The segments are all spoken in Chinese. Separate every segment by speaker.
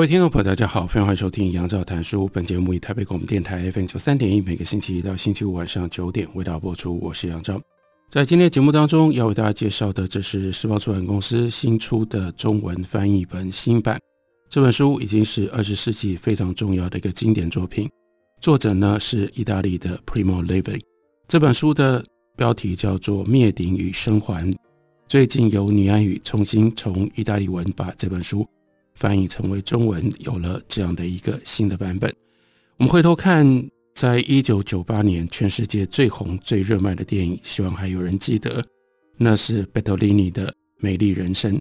Speaker 1: 各位听众朋友，大家好，非常欢迎收听杨照谈书。本节目以台北广播电台 FM 九三点一，每个星期一到星期五晚上九点为大家播出。我是杨照。在今天的节目当中，要为大家介绍的，这是时报出版公司新出的中文翻译本新版。这本书已经是二十世纪非常重要的一个经典作品。作者呢是意大利的 Primo Levi。这本书的标题叫做《灭顶与生还》。最近由倪安宇重新从意大利文把这本书。翻译成为中文，有了这样的一个新的版本。我们回头看，在一九九八年，全世界最红、最热卖的电影，希望还有人记得，那是贝托里尼的《美丽人生》。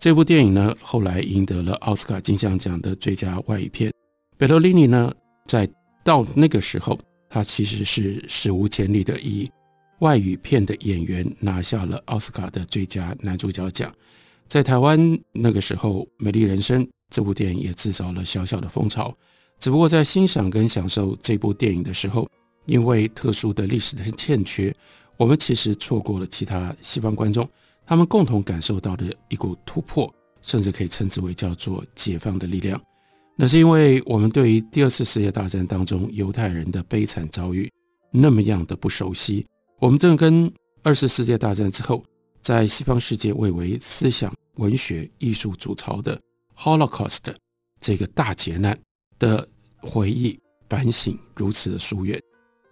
Speaker 1: 这部电影呢，后来赢得了奥斯卡金像奖的最佳外语片。贝托里尼呢，在到那个时候，他其实是史无前例的以外语片的演员拿下了奥斯卡的最佳男主角奖。在台湾那个时候，《美丽人生》这部电影也制造了小小的风潮。只不过在欣赏跟享受这部电影的时候，因为特殊的历史的欠缺，我们其实错过了其他西方观众他们共同感受到的一股突破，甚至可以称之为叫做解放的力量。那是因为我们对于第二次世界大战当中犹太人的悲惨遭遇那么样的不熟悉。我们正跟二次世界大战之后。在西方世界蔚为思想、文学、艺术主潮的 Holocaust 这个大劫难的回忆反省如此的疏远，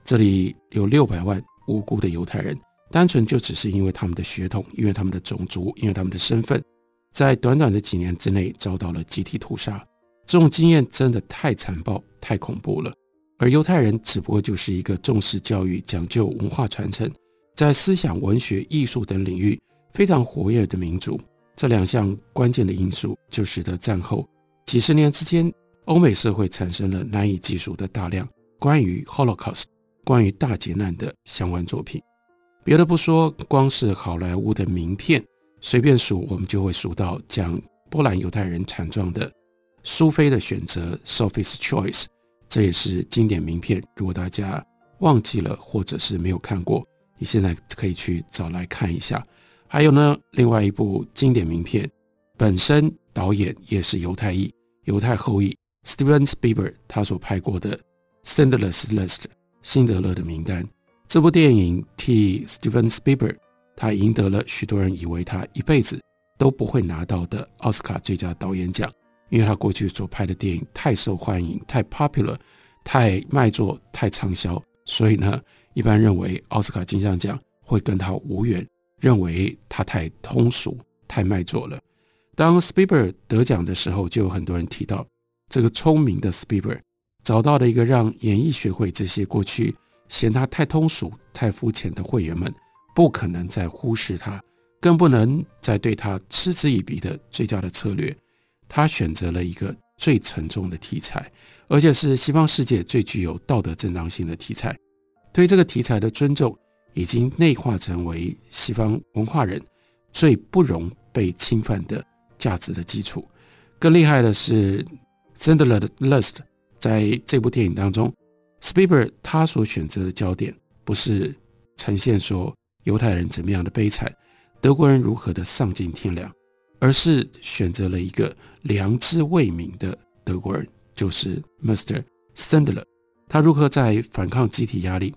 Speaker 1: 这里有六百万无辜的犹太人，单纯就只是因为他们的血统、因为他们的种族、因为他们的身份，在短短的几年之内遭到了集体屠杀。这种经验真的太残暴、太恐怖了。而犹太人只不过就是一个重视教育、讲究文化传承。在思想、文学、艺术等领域非常活跃的民族，这两项关键的因素就使得战后几十年之间，欧美社会产生了难以计数的大量关于 Holocaust、关于大劫难的相关作品。别的不说，光是好莱坞的名片，随便数我们就会数到讲波兰犹太人惨状的苏菲的选择 （Sophie's Choice），这也是经典名片。如果大家忘记了，或者是没有看过，你现在可以去找来看一下。还有呢，另外一部经典名片，本身导演也是犹太裔、犹太后裔 Steven s p i e b e r 他所拍过的《Schindler's List》辛德勒的名单。这部电影替 Steven s p i e b e r 他赢得了许多人以为他一辈子都不会拿到的奥斯卡最佳导演奖，因为他过去所拍的电影太受欢迎、太 popular、太卖座、太畅销，所以呢。一般认为奥斯卡金像奖会跟他无缘，认为他太通俗、太卖座了。当 s p i e b e r 得奖的时候，就有很多人提到这个聪明的 s p i e b e r 找到了一个让演艺学会这些过去嫌他太通俗、太肤浅的会员们不可能再忽视他，更不能再对他嗤之以鼻的最佳的策略。他选择了一个最沉重的题材，而且是西方世界最具有道德正当性的题材。对这个题材的尊重，已经内化成为西方文化人最不容被侵犯的价值的基础。更厉害的是，《Schindler's List》在这部电影当中 s p i e b e r 他所选择的焦点不是呈现说犹太人怎么样的悲惨，德国人如何的丧尽天良，而是选择了一个良知未泯的德国人，就是 Mr. Sandler，他如何在反抗集体压力。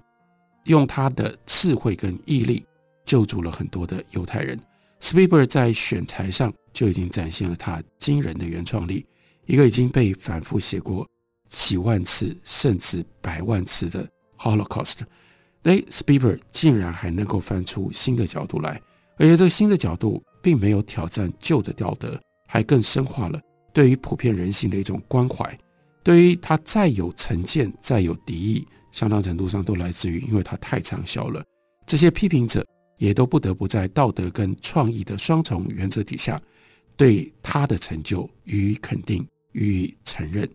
Speaker 1: 用他的智慧跟毅力救助了很多的犹太人。Spielberg 在选材上就已经展现了他惊人的原创力，一个已经被反复写过几万次甚至百万次的 Holocaust，那，Spielberg 竟然还能够翻出新的角度来，而且这个新的角度并没有挑战旧的道德，还更深化了对于普遍人性的一种关怀。对于他再有成见、再有敌意。相当程度上都来自于，因为它太畅销了。这些批评者也都不得不在道德跟创意的双重原则底下，对他的成就予以肯定、予以承认。《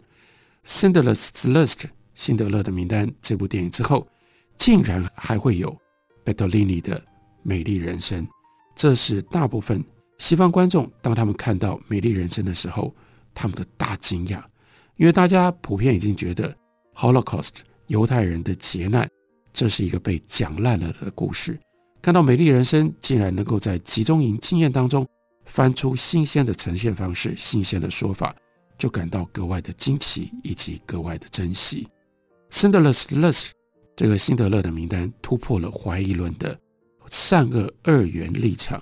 Speaker 1: Schindler's List》辛德勒的名单这部电影之后，竟然还会有贝托里尼的《美丽人生》，这是大部分西方观众当他们看到《美丽人生》的时候，他们的大惊讶，因为大家普遍已经觉得 Holocaust 犹太人的劫难，这是一个被讲烂了的故事。看到《美丽人生》竟然能够在集中营经验当中翻出新鲜的呈现方式、新鲜的说法，就感到格外的惊奇以及格外的珍惜。Schindler's List 这个辛德勒的名单突破了怀疑论的善恶二元立场，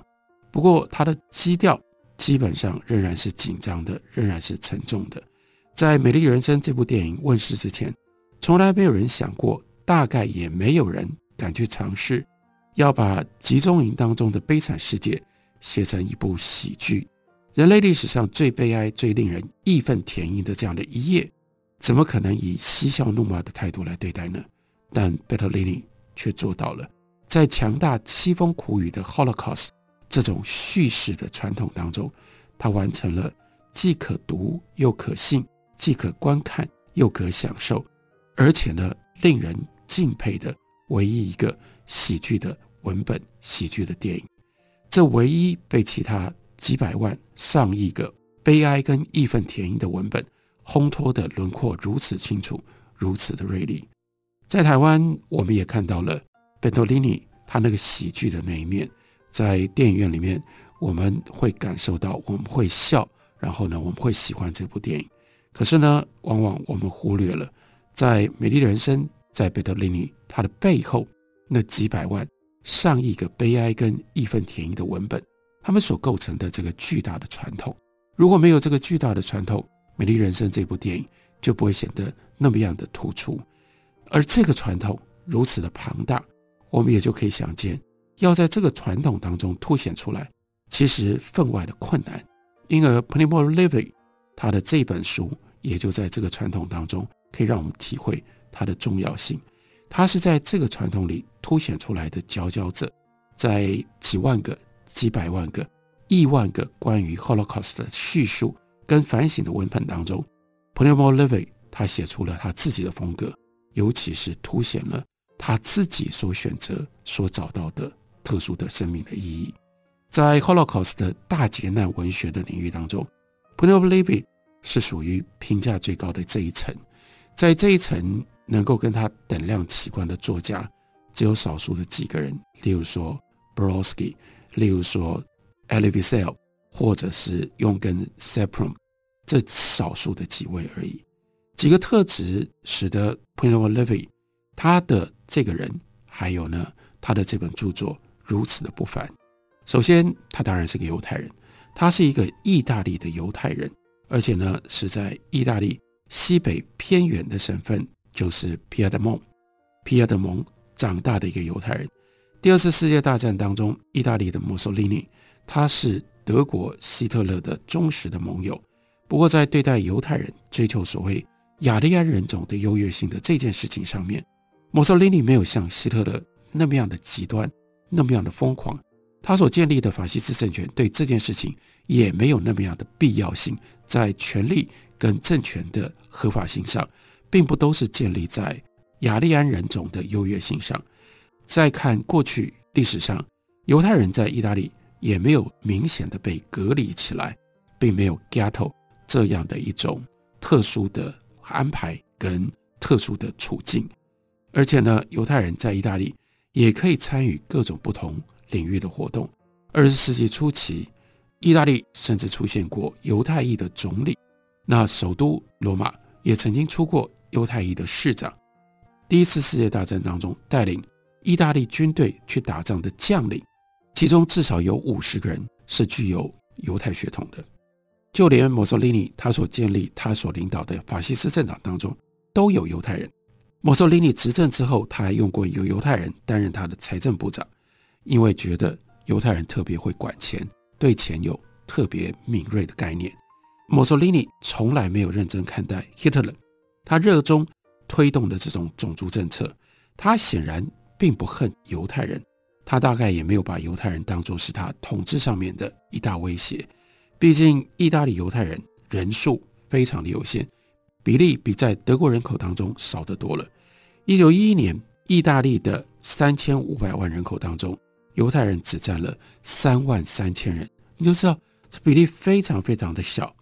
Speaker 1: 不过它的基调基本上仍然是紧张的，仍然是沉重的。在《美丽人生》这部电影问世之前，从来没有人想过，大概也没有人敢去尝试。要把集中营当中的悲惨世界写成一部喜剧，人类历史上最悲哀、最令人义愤填膺的这样的一页，怎么可能以嬉笑怒骂的态度来对待呢？但贝托里尼却做到了，在强大凄风苦雨的 Holocaust 这种叙事的传统当中，他完成了既可读又可信，既可观看又可享受，而且呢，令人敬佩的唯一一个喜剧的。文本喜剧的电影，这唯一被其他几百万、上亿个悲哀跟义愤填膺的文本烘托的轮廓如此清楚，如此的锐利。在台湾，我们也看到了贝托利尼他那个喜剧的那一面，在电影院里面，我们会感受到，我们会笑，然后呢，我们会喜欢这部电影。可是呢，往往我们忽略了，在《美丽人生》在贝托里尼他的背后那几百万。上亿个悲哀跟义愤填膺的文本，他们所构成的这个巨大的传统，如果没有这个巨大的传统，《美丽人生》这部电影就不会显得那么样的突出。而这个传统如此的庞大，我们也就可以想见，要在这个传统当中凸显出来，其实分外的困难。因而，Primo Levi 他的这本书也就在这个传统当中，可以让我们体会它的重要性。他是在这个传统里凸显出来的佼佼者，在几万个、几百万个、亿万个关于 Holocaust 的叙述跟反省的文本当中，Primo Levi 他写出了他自己的风格，尤其是凸显了他自己所选择、所找到的特殊的生命的意义。在 Holocaust 的大劫难文学的领域当中，Primo Levi 是属于评价最高的这一层，在这一层。能够跟他等量齐观的作家，只有少数的几个人，例如说 Brosky，例如说 Elie Wiesel，或者是用跟 s e p r u m 这少数的几位而已。几个特质使得 Primo Levi 他的这个人，还有呢他的这本著作如此的不凡。首先，他当然是个犹太人，他是一个意大利的犹太人，而且呢是在意大利西北偏远的省份。就是皮亚德蒙，皮亚德蒙长大的一个犹太人。第二次世界大战当中，意大利的墨索里尼，他是德国希特勒的忠实的盟友。不过，在对待犹太人追求所谓雅利安人种的优越性的这件事情上面，墨索里尼没有像希特勒那么样的极端，那么样的疯狂。他所建立的法西斯政权对这件事情也没有那么样的必要性，在权力跟政权的合法性上。并不都是建立在雅利安人种的优越性上。再看过去历史上，犹太人在意大利也没有明显的被隔离起来，并没有 ghetto 这样的一种特殊的安排跟特殊的处境。而且呢，犹太人在意大利也可以参与各种不同领域的活动。二十世纪初期，意大利甚至出现过犹太裔的总理。那首都罗马也曾经出过。犹太裔的市长，第一次世界大战当中带领意大利军队去打仗的将领，其中至少有五十个人是具有犹太血统的。就连墨索里尼他所建立、他所领导的法西斯政党当中都有犹太人。墨索里尼执政之后，他还用过一个犹太人担任他的财政部长，因为觉得犹太人特别会管钱，对钱有特别敏锐的概念。墨索里尼从来没有认真看待希特勒。他热衷推动的这种种族政策，他显然并不恨犹太人，他大概也没有把犹太人当作是他统治上面的一大威胁。毕竟，意大利犹太人人数非常的有限，比例比在德国人口当中少得多了。一九一一年，意大利的三千五百万人口当中，犹太人只占了三万三千人，你就知道这比例非常非常的小。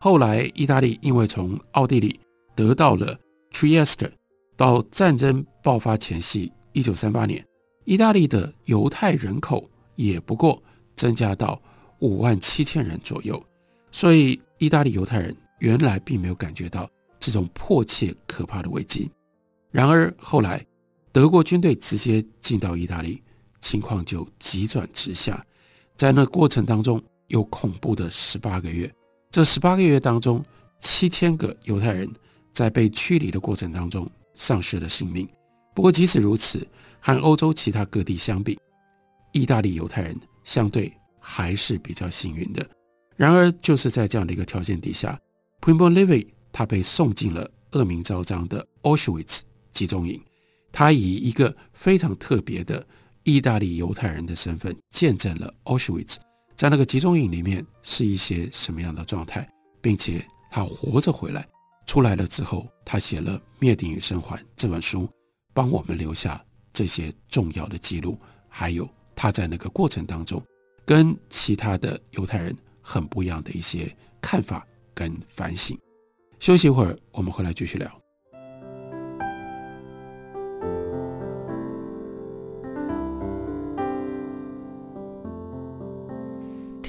Speaker 1: 后来，意大利因为从奥地利得到了 Trieste，到战争爆发前夕，一九三八年。意大利的犹太人口也不过增加到五万七千人左右，所以意大利犹太人原来并没有感觉到这种迫切可怕的危机。然而后来德国军队直接进到意大利，情况就急转直下。在那过程当中有恐怖的十八个月，这十八个月当中，七千个犹太人在被驱离的过程当中丧失了性命。不过即使如此，和欧洲其他各地相比，意大利犹太人相对还是比较幸运的。然而，就是在这样的一个条件底下，Primo Levi 他被送进了恶名昭彰的 Auschwitz 集中营。他以一个非常特别的意大利犹太人的身份，见证了 Auschwitz 在那个集中营里面是一些什么样的状态，并且他活着回来。出来了之后，他写了《灭顶与生还》这本书，帮我们留下。这些重要的记录，还有他在那个过程当中跟其他的犹太人很不一样的一些看法跟反省。休息一会儿，我们回来继续聊。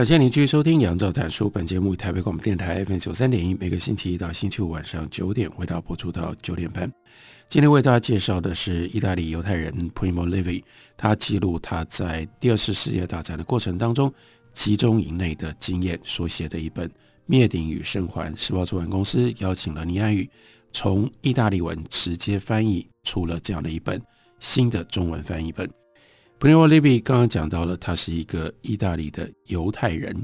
Speaker 1: 感谢您继续收听《杨照谈书》。本节目台北广播电台 FM 九三点一，每个星期一到星期五晚上九点，为大家播出到九点半。今天为大家介绍的是意大利犹太人 Primo Levi，他记录他在第二次世界大战的过程当中集中营内的经验所写的一本《灭顶与生还》。时报出版公司邀请了倪安宇从意大利文直接翻译出了这样的一本新的中文翻译本。Primo Levi 刚刚讲到了，他是一个意大利的犹太人，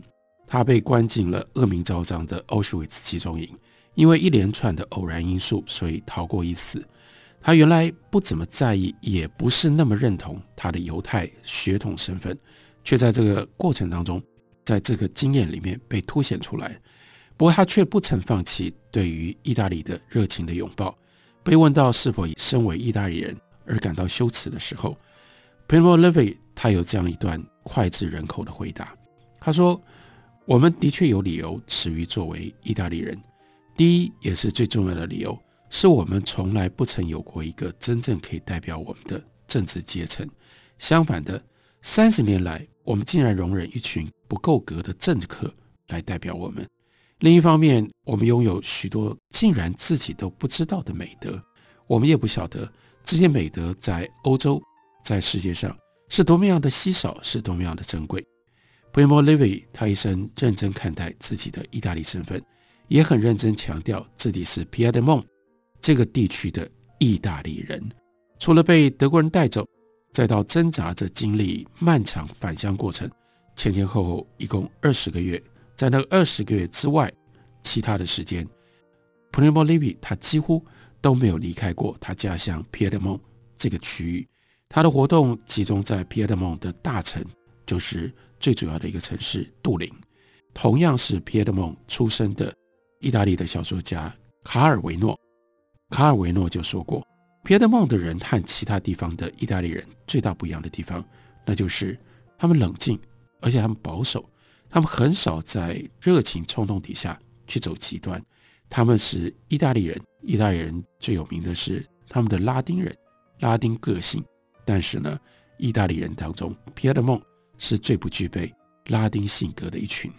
Speaker 1: 他被关进了恶名昭彰的 Auschwitz 集中营，因为一连串的偶然因素，所以逃过一死。他原来不怎么在意，也不是那么认同他的犹太血统身份，却在这个过程当中，在这个经验里面被凸显出来。不过他却不曾放弃对于意大利的热情的拥抱。被问到是否以身为意大利人而感到羞耻的时候，Primo Levi 他有这样一段脍炙人口的回答，他说：“我们的确有理由耻于作为意大利人。第一，也是最重要的理由，是我们从来不曾有过一个真正可以代表我们的政治阶层。相反的，三十年来，我们竟然容忍一群不够格的政客来代表我们。另一方面，我们拥有许多竟然自己都不知道的美德，我们也不晓得这些美德在欧洲。”在世界上是多么样的稀少，是多么样的珍贵。Primo Levi 他一生认真看待自己的意大利身份，也很认真强调自己是 Piedmont 这个地区的意大利人。除了被德国人带走，再到挣扎着经历漫长返乡过程，前前后后一共二十个月，在那二十个月之外，其他的时间，Primo Levi 他几乎都没有离开过他家乡 Piedmont 这个区域。他的活动集中在皮埃德蒙的大城，就是最主要的一个城市杜林。同样是皮埃德蒙出生的意大利的小说家卡尔维诺，卡尔维诺就说过，皮埃德蒙的人和其他地方的意大利人最大不一样的地方，那就是他们冷静，而且他们保守，他们很少在热情冲动底下去走极端。他们是意大利人，意大利人最有名的是他们的拉丁人，拉丁个性。但是呢，意大利人当中，皮埃德蒙是最不具备拉丁性格的一群。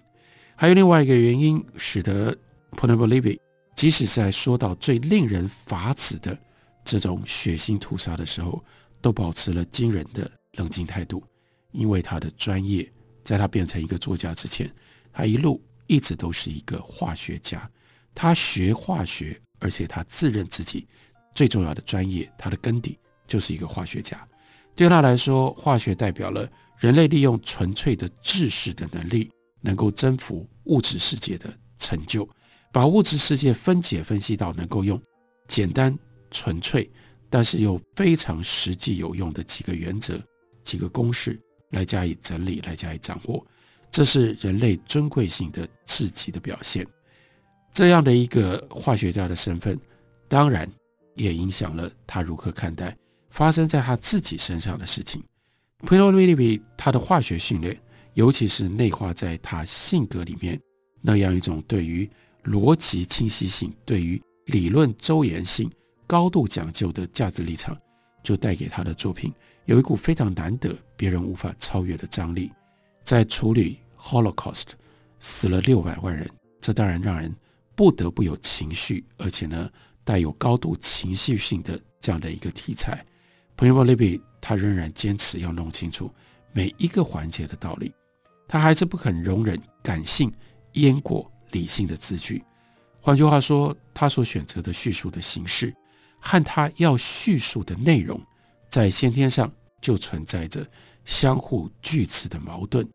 Speaker 1: 还有另外一个原因，使得 Primo Levi 即使在说到最令人发指的这种血腥屠杀的时候，都保持了惊人的冷静态度，因为他的专业，在他变成一个作家之前，他一路一直都是一个化学家。他学化学，而且他自认自己最重要的专业，他的根底就是一个化学家。对他来说，化学代表了人类利用纯粹的知识的能力，能够征服物质世界的成就，把物质世界分解分析到能够用简单纯粹。但是又非常实际有用的几个原则、几个公式来加以整理、来加以掌握，这是人类尊贵性的至极的表现。这样的一个化学家的身份，当然也影响了他如何看待发生在他自己身上的事情。Primo Levi 他的化学训练，尤其是内化在他性格里面那样一种对于逻辑清晰性、对于理论周延性。高度讲究的价值立场，就带给他的作品有一股非常难得、别人无法超越的张力。在处理 Holocaust 死了六百万人，这当然让人不得不有情绪，而且呢带有高度情绪性的这样的一个题材。Primo Levi 他仍然坚持要弄清楚每一个环节的道理，他还是不肯容忍感性淹过理性的字句。换句话说，他所选择的叙述的形式。和他要叙述的内容，在先天上就存在着相互拒斥的矛盾。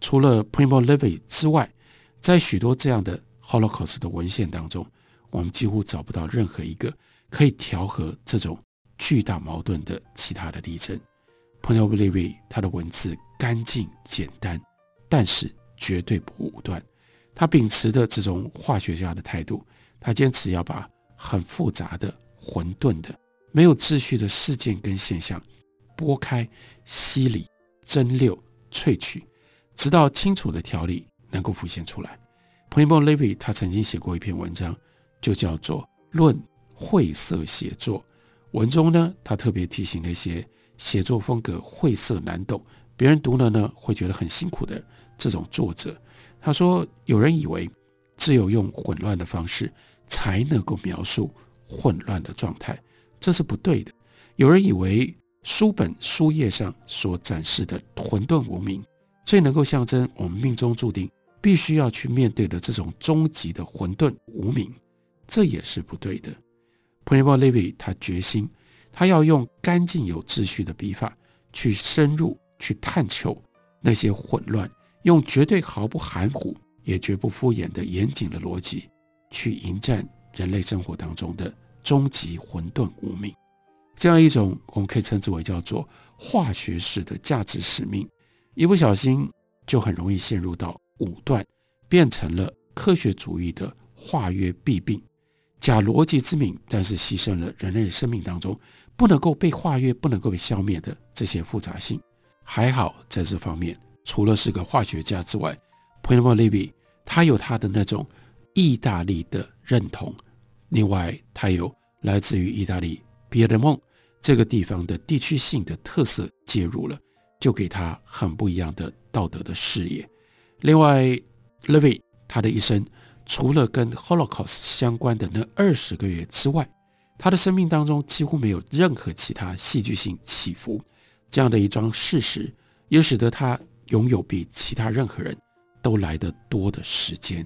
Speaker 1: 除了 Primo Levi 之外，在许多这样的 Holocaust 的文献当中，我们几乎找不到任何一个可以调和这种巨大矛盾的其他的例证。Primo Levi 他的文字干净简单，但是绝对不武断。他秉持的这种化学家的态度，他坚持要把很复杂的。混沌的、没有秩序的事件跟现象，拨开、析理、蒸馏、萃取，直到清楚的条理能够浮现出来。Primo Levi 他曾经写过一篇文章，就叫做《论晦涩写作》。文中呢，他特别提醒那些写作风格晦涩难懂、别人读了呢会觉得很辛苦的这种作者。他说：“有人以为只有用混乱的方式才能够描述。”混乱的状态，这是不对的。有人以为书本书页上所展示的混沌无明，最能够象征我们命中注定必须要去面对的这种终极的混沌无名，这也是不对的。Primo Levi 他决心，他要用干净有秩序的笔法去深入去探求那些混乱，用绝对毫不含糊也绝不敷衍的严谨的逻辑去迎战人类生活当中的。终极混沌无明，这样一种我们可以称之为叫做化学式的价值使命，一不小心就很容易陷入到武断，变成了科学主义的化约弊病，假逻辑之名，但是牺牲了人类生命当中不能够被跨越、不能够被消灭的这些复杂性。还好在这方面，除了是个化学家之外，Primo Levi 他有他的那种意大利的认同。另外，他有来自于意大利皮埃蒙这个地方的地区性的特色介入了，就给他很不一样的道德的视野。另外，Levi 他的一生除了跟 Holocaust 相关的那二十个月之外，他的生命当中几乎没有任何其他戏剧性起伏。这样的一桩事实，也使得他拥有比其他任何人都来得多的时间，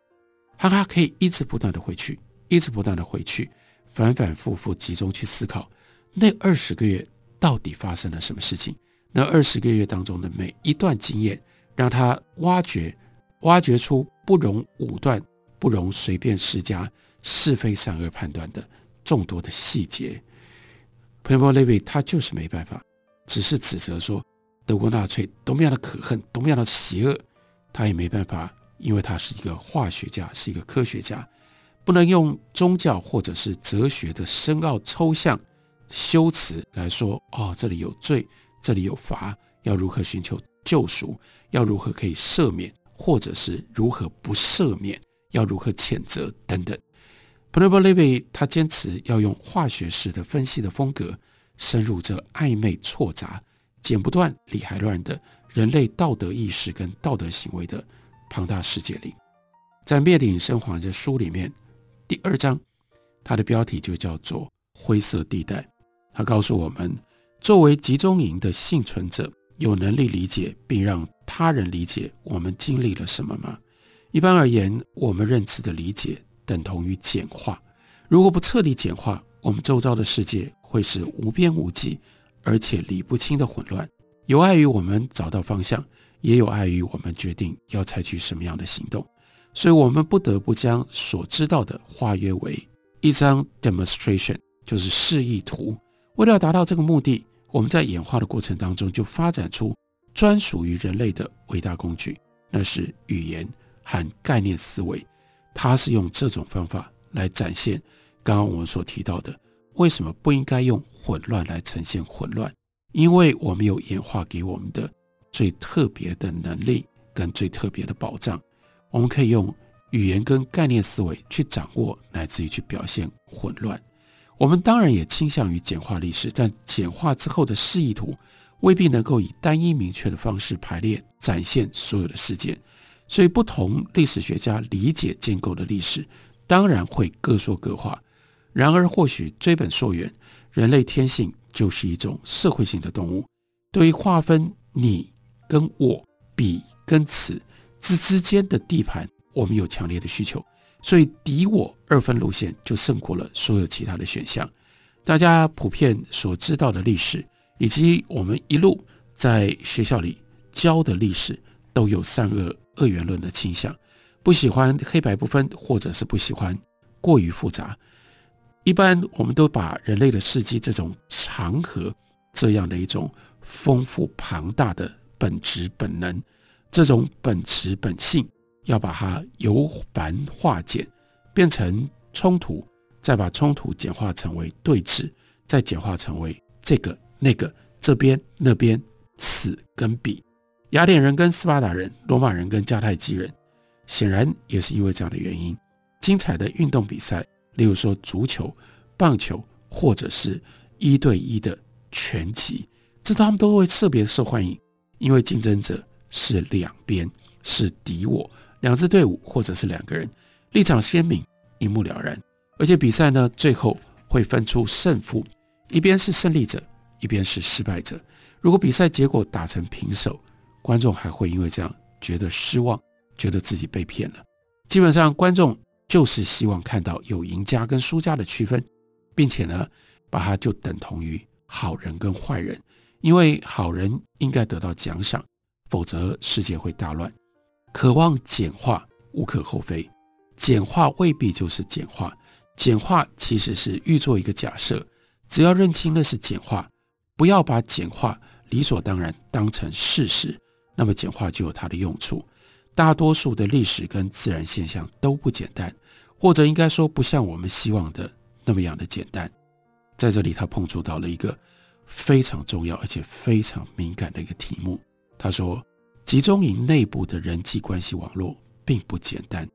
Speaker 1: 他还可以一直不断的回去。一直不断的回去，反反复复集中去思考，那二十个月到底发生了什么事情？那二十个月当中的每一段经验，让他挖掘、挖掘出不容武断、不容随便施加是非善恶判断的众多的细节。Primo Levi 他就是没办法，只是指责说德国纳粹多么样的可恨，多么样的邪恶，他也没办法，因为他是一个化学家，是一个科学家。不能用宗教或者是哲学的深奥抽象修辞来说哦，这里有罪，这里有罚，要如何寻求救赎，要如何可以赦免，或者是如何不赦免，要如何谴责等等。Primo Levi 他坚持要用化学式的分析的风格，深入这暧昧错杂、剪不断理还乱的人类道德意识跟道德行为的庞大世界里。在《灭顶生还》这书里面，第二章，它的标题就叫做“灰色地带”。它告诉我们，作为集中营的幸存者，有能力理解并让他人理解我们经历了什么吗？一般而言，我们认知的理解等同于简化。如果不彻底简化，我们周遭的世界会是无边无际，而且理不清的混乱。有碍于我们找到方向，也有碍于我们决定要采取什么样的行动。所以，我们不得不将所知道的化约为一张 demonstration，就是示意图。为了达到这个目的，我们在演化的过程当中就发展出专属于人类的伟大工具，那是语言。和概念思维，它是用这种方法来展现刚刚我们所提到的，为什么不应该用混乱来呈现混乱？因为我们有演化给我们的最特别的能力跟最特别的保障，我们可以用语言跟概念思维去掌握，乃至于去表现混乱。我们当然也倾向于简化历史，但简化之后的示意图未必能够以单一明确的方式排列展现所有的事件。所以，不同历史学家理解建构的历史，当然会各说各话。然而，或许追本溯源，人类天性就是一种社会性的动物。对于划分你跟我、彼跟此之之间的地盘，我们有强烈的需求。所以，敌我二分路线就胜过了所有其他的选项。大家普遍所知道的历史，以及我们一路在学校里教的历史，都有善恶。二元论的倾向，不喜欢黑白不分，或者是不喜欢过于复杂。一般我们都把人类的事迹这种长河，这样的一种丰富庞大的本质本能，这种本质本性，要把它由繁化简，变成冲突，再把冲突简化成为对峙，再简化成为这个那个这边那边此跟彼。雅典人跟斯巴达人，罗马人跟迦太基人，显然也是因为这样的原因。精彩的运动比赛，例如说足球、棒球，或者是一对一的拳击，这他们都会特别受欢迎，因为竞争者是两边，是敌我，两支队伍或者是两个人，立场鲜明，一目了然。而且比赛呢，最后会分出胜负，一边是胜利者，一边是失败者。如果比赛结果打成平手，观众还会因为这样觉得失望，觉得自己被骗了。基本上，观众就是希望看到有赢家跟输家的区分，并且呢，把它就等同于好人跟坏人，因为好人应该得到奖赏，否则世界会大乱。渴望简化无可厚非，简化未必就是简化，简化其实是预做一个假设，只要认清那是简化，不要把简化理所当然当成事实。那么简化就有它的用处。大多数的历史跟自然现象都不简单，或者应该说不像我们希望的那么样的简单。在这里，他碰触到了一个非常重要而且非常敏感的一个题目。他说，集中营内部的人际关系网络并不简单，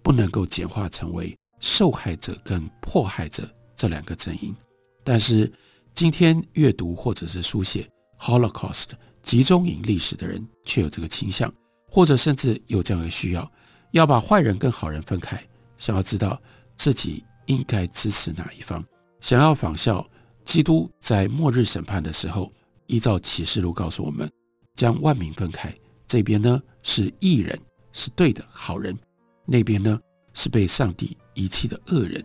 Speaker 1: 不能够简化成为受害者跟迫害者这两个阵营。但是今天阅读或者是书写 Holocaust。集中营历史的人却有这个倾向，或者甚至有这样的需要，要把坏人跟好人分开，想要知道自己应该支持哪一方，想要仿效基督在末日审判的时候，依照启示录告诉我们，将万民分开，这边呢是义人，是对的好人，那边呢是被上帝遗弃的恶人，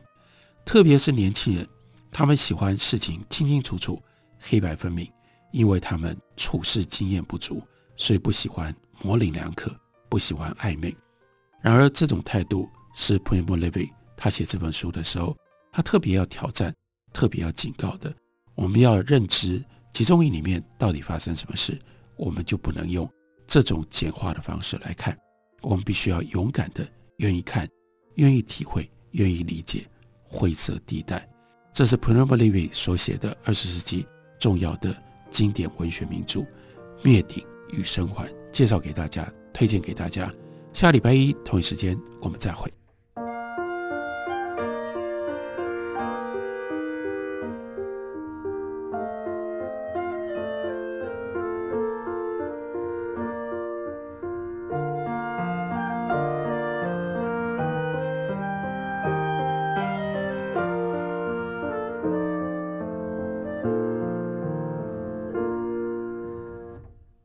Speaker 1: 特别是年轻人，他们喜欢事情清清楚楚，黑白分明。因为他们处事经验不足，所以不喜欢模棱两可，不喜欢暧昧。然而，这种态度是 Primo Levi 他写这本书的时候，他特别要挑战、特别要警告的。我们要认知集中营里面到底发生什么事，我们就不能用这种简化的方式来看。我们必须要勇敢的、愿意看、愿意体会、愿意理解灰色地带。这是 Primo Levi 所写的二十世纪重要的。经典文学名著《灭顶与生还》，介绍给大家，推荐给大家。下礼拜一同一时间，我们再会。